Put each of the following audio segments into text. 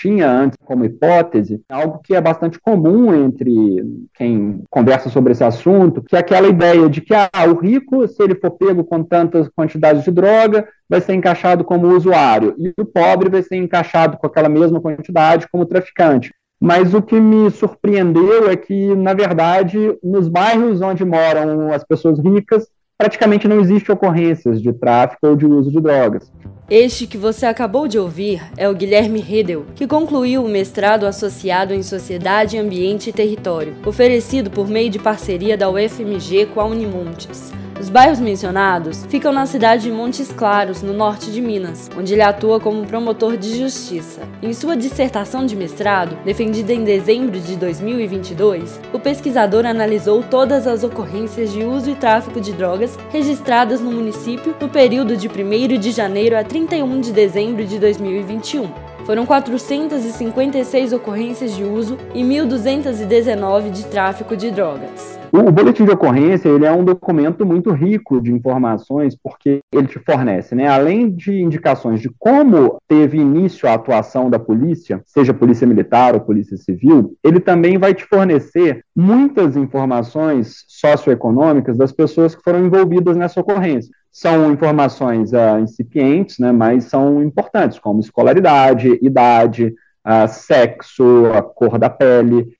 Tinha antes como hipótese, algo que é bastante comum entre quem conversa sobre esse assunto, que é aquela ideia de que ah, o rico, se ele for pego com tantas quantidades de droga, vai ser encaixado como usuário, e o pobre vai ser encaixado com aquela mesma quantidade como traficante. Mas o que me surpreendeu é que, na verdade, nos bairros onde moram as pessoas ricas, praticamente não existe ocorrências de tráfico ou de uso de drogas. Este que você acabou de ouvir é o Guilherme Riedel, que concluiu o mestrado associado em Sociedade, Ambiente e Território, oferecido por meio de parceria da UFMG com a Unimontes. Os bairros mencionados ficam na cidade de Montes Claros, no norte de Minas, onde ele atua como promotor de justiça. Em sua dissertação de mestrado, defendida em dezembro de 2022, o pesquisador analisou todas as ocorrências de uso e tráfico de drogas registradas no município no período de 1 de janeiro a 31 de dezembro de 2021. Foram 456 ocorrências de uso e 1.219 de tráfico de drogas. O boletim de ocorrência ele é um documento muito rico de informações porque ele te fornece, né, além de indicações de como teve início a atuação da polícia, seja polícia militar ou polícia civil, ele também vai te fornecer muitas informações socioeconômicas das pessoas que foram envolvidas nessa ocorrência. São informações uh, incipientes, né, mas são importantes, como escolaridade, idade, uh, sexo, a cor da pele,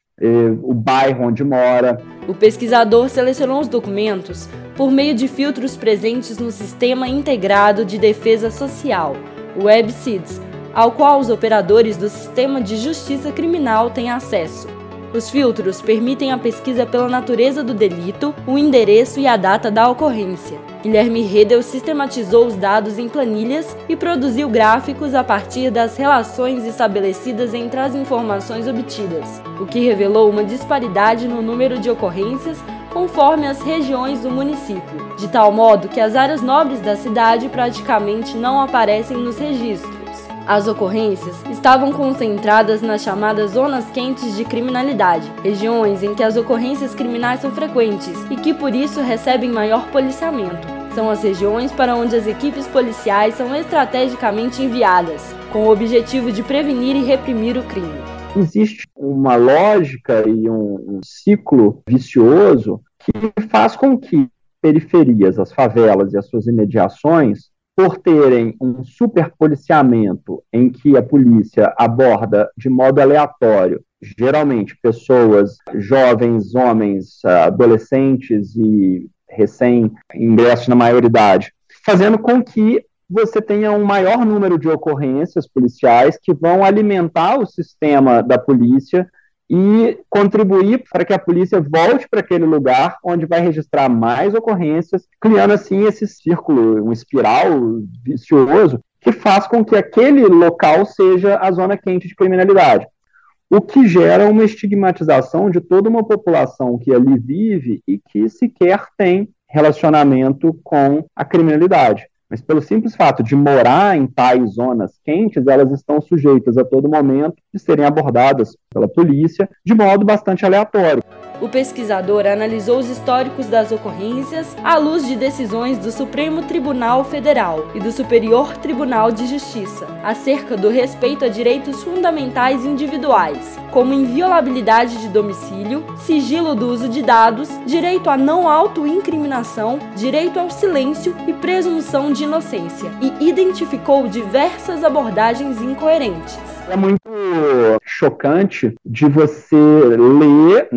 o bairro onde mora. O pesquisador selecionou os documentos por meio de filtros presentes no Sistema Integrado de Defesa Social, o WebCIDS, ao qual os operadores do Sistema de Justiça Criminal têm acesso. Os filtros permitem a pesquisa pela natureza do delito, o endereço e a data da ocorrência. Guilherme Redel sistematizou os dados em planilhas e produziu gráficos a partir das relações estabelecidas entre as informações obtidas, o que revelou uma disparidade no número de ocorrências conforme as regiões do município, de tal modo que as áreas nobres da cidade praticamente não aparecem nos registros. As ocorrências estavam concentradas nas chamadas zonas quentes de criminalidade, regiões em que as ocorrências criminais são frequentes e que por isso recebem maior policiamento. São as regiões para onde as equipes policiais são estrategicamente enviadas, com o objetivo de prevenir e reprimir o crime. Existe uma lógica e um, ciclo vicioso que faz com que periferias, as favelas e as suas imediações por terem um superpoliciamento em que a polícia aborda de modo aleatório, geralmente pessoas jovens, homens, adolescentes e recém-ingressos na maioridade, fazendo com que você tenha um maior número de ocorrências policiais que vão alimentar o sistema da polícia e contribuir para que a polícia volte para aquele lugar onde vai registrar mais ocorrências, criando assim esse círculo, um espiral vicioso que faz com que aquele local seja a zona quente de criminalidade. O que gera uma estigmatização de toda uma população que ali vive e que sequer tem relacionamento com a criminalidade. Mas pelo simples fato de morar em tais zonas quentes, elas estão sujeitas a todo momento de serem abordadas pela polícia de modo bastante aleatório. O pesquisador analisou os históricos das ocorrências à luz de decisões do Supremo Tribunal Federal e do Superior Tribunal de Justiça acerca do respeito a direitos fundamentais individuais, como inviolabilidade de domicílio, sigilo do uso de dados, direito à não autoincriminação, direito ao silêncio e presunção de inocência, e identificou diversas abordagens incoerentes. É muito chocante de você ler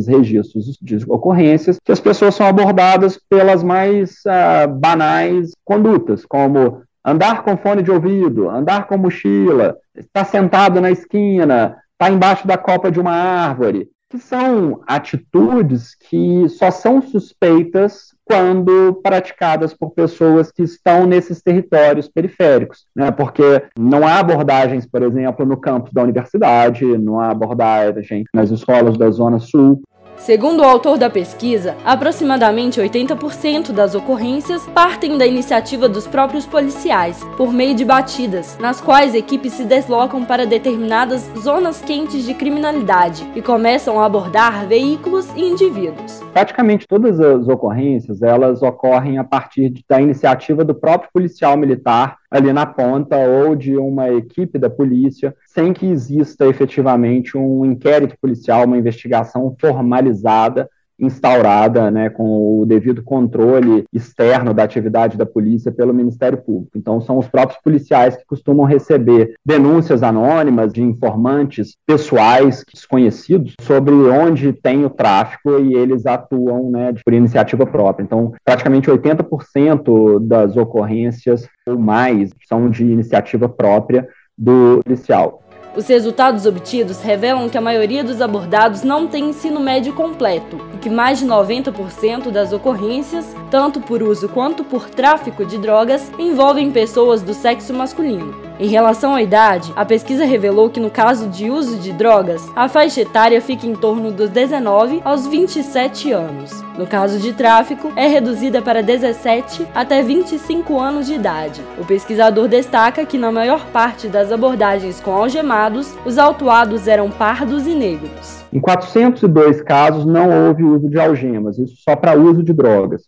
nesses registros de ocorrências que as pessoas são abordadas pelas mais uh, banais condutas, como andar com fone de ouvido, andar com mochila, estar sentado na esquina, estar embaixo da copa de uma árvore. que são atitudes que só são suspeitas quando praticadas por pessoas que estão nesses territórios periféricos, né? porque não há abordagens, por exemplo, no campus da universidade, não há abordagem nas escolas da Zona Sul, Segundo o autor da pesquisa, aproximadamente 80% das ocorrências partem da iniciativa dos próprios policiais, por meio de batidas, nas quais equipes se deslocam para determinadas zonas quentes de criminalidade e começam a abordar veículos e indivíduos. Praticamente todas as ocorrências, elas ocorrem a partir da iniciativa do próprio policial militar ali na ponta ou de uma equipe da polícia, sem que exista efetivamente um inquérito policial, uma investigação formalizada instaurada né, com o devido controle externo da atividade da polícia pelo Ministério Público. Então, são os próprios policiais que costumam receber denúncias anônimas de informantes pessoais desconhecidos sobre onde tem o tráfico e eles atuam né, por iniciativa própria. Então, praticamente 80% das ocorrências ou mais são de iniciativa própria do policial. Os resultados obtidos revelam que a maioria dos abordados não tem ensino médio completo e que mais de 90% das ocorrências, tanto por uso quanto por tráfico de drogas, envolvem pessoas do sexo masculino. Em relação à idade, a pesquisa revelou que no caso de uso de drogas, a faixa etária fica em torno dos 19 aos 27 anos. No caso de tráfico, é reduzida para 17 até 25 anos de idade. O pesquisador destaca que na maior parte das abordagens com algemados, os autuados eram pardos e negros. Em 402 casos não houve uso de algemas, isso só para uso de drogas.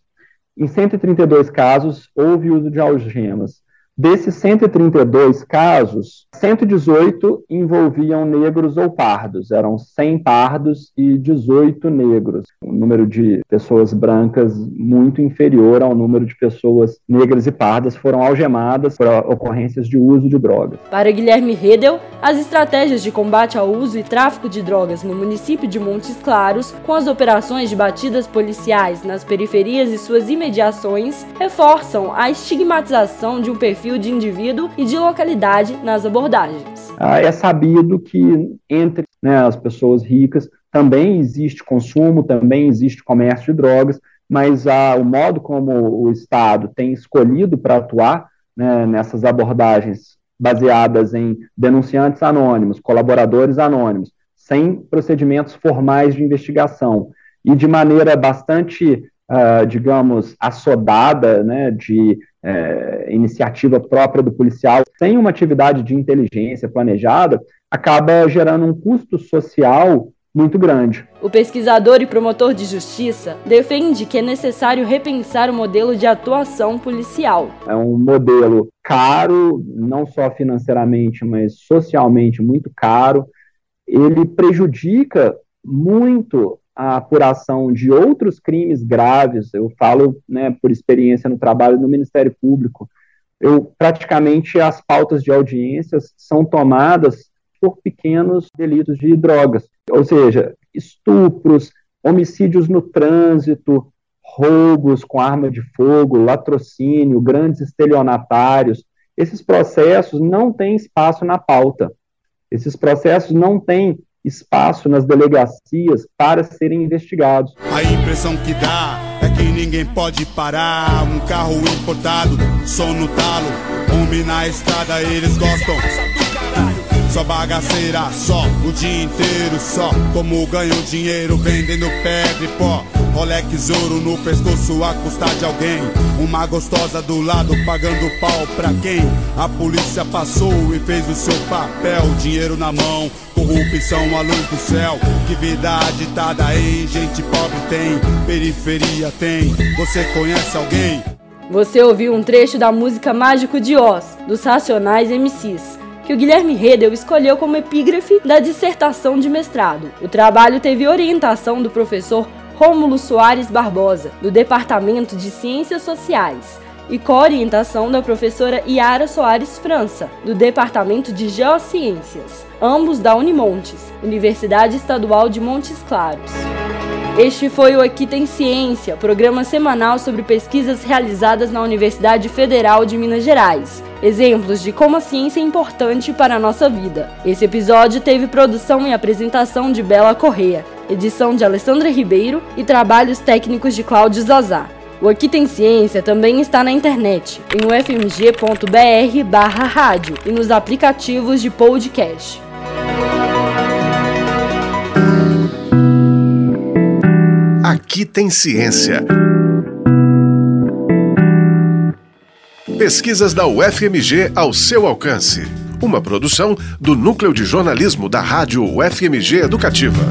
Em 132 casos houve uso de algemas. Desses 132 casos, 118 envolviam negros ou pardos, eram 100 pardos e 18 negros. Um número de pessoas brancas muito inferior ao número de pessoas negras e pardas foram algemadas por ocorrências de uso de drogas. Para Guilherme Redel, as estratégias de combate ao uso e tráfico de drogas no município de Montes Claros, com as operações de batidas policiais nas periferias e suas imediações, reforçam a estigmatização de um perfil perfil de indivíduo e de localidade nas abordagens. Ah, é sabido que entre né, as pessoas ricas também existe consumo, também existe comércio de drogas, mas ah, o modo como o Estado tem escolhido para atuar né, nessas abordagens baseadas em denunciantes anônimos, colaboradores anônimos, sem procedimentos formais de investigação e de maneira bastante, uh, digamos, assodada, né, de é, iniciativa própria do policial, sem uma atividade de inteligência planejada, acaba gerando um custo social muito grande. O pesquisador e promotor de justiça defende que é necessário repensar o modelo de atuação policial. É um modelo caro, não só financeiramente, mas socialmente muito caro. Ele prejudica muito a apuração de outros crimes graves, eu falo né, por experiência no trabalho no Ministério Público, eu praticamente as pautas de audiências são tomadas por pequenos delitos de drogas, ou seja, estupros, homicídios no trânsito, roubos com arma de fogo, latrocínio, grandes estelionatários. Esses processos não têm espaço na pauta. Esses processos não têm espaço nas delegacias para serem investigados. A impressão que dá é que ninguém pode parar um carro importado, som no talo, homem na estrada, eles gostam. Só bagaceira, só o dia inteiro, só como ganham dinheiro vendendo pedra e pó. Rolex ouro no pescoço a custar de alguém. Uma gostosa do lado pagando pau pra quem? A polícia passou e fez o seu papel. Dinheiro na mão, corrupção à luz do céu. Que vida agitada em gente pobre tem, periferia tem. Você conhece alguém? Você ouviu um trecho da música Mágico de Oz, dos Racionais MCs que o Guilherme Redel escolheu como epígrafe da dissertação de mestrado. O trabalho teve orientação do professor Rômulo Soares Barbosa, do Departamento de Ciências Sociais, e co-orientação da professora Yara Soares França, do Departamento de Geociências, ambos da Unimontes, Universidade Estadual de Montes Claros. Este foi o Aqui Tem Ciência, programa semanal sobre pesquisas realizadas na Universidade Federal de Minas Gerais. Exemplos de como a ciência é importante para a nossa vida. Esse episódio teve produção e apresentação de Bela Correa. Edição de Alessandra Ribeiro e trabalhos técnicos de Cláudio Zazá. O Aqui Tem Ciência também está na internet, em ufmg.br barra rádio e nos aplicativos de podcast. Aqui tem ciência. Pesquisas da UFMG ao seu alcance. Uma produção do Núcleo de Jornalismo da Rádio UFMG Educativa.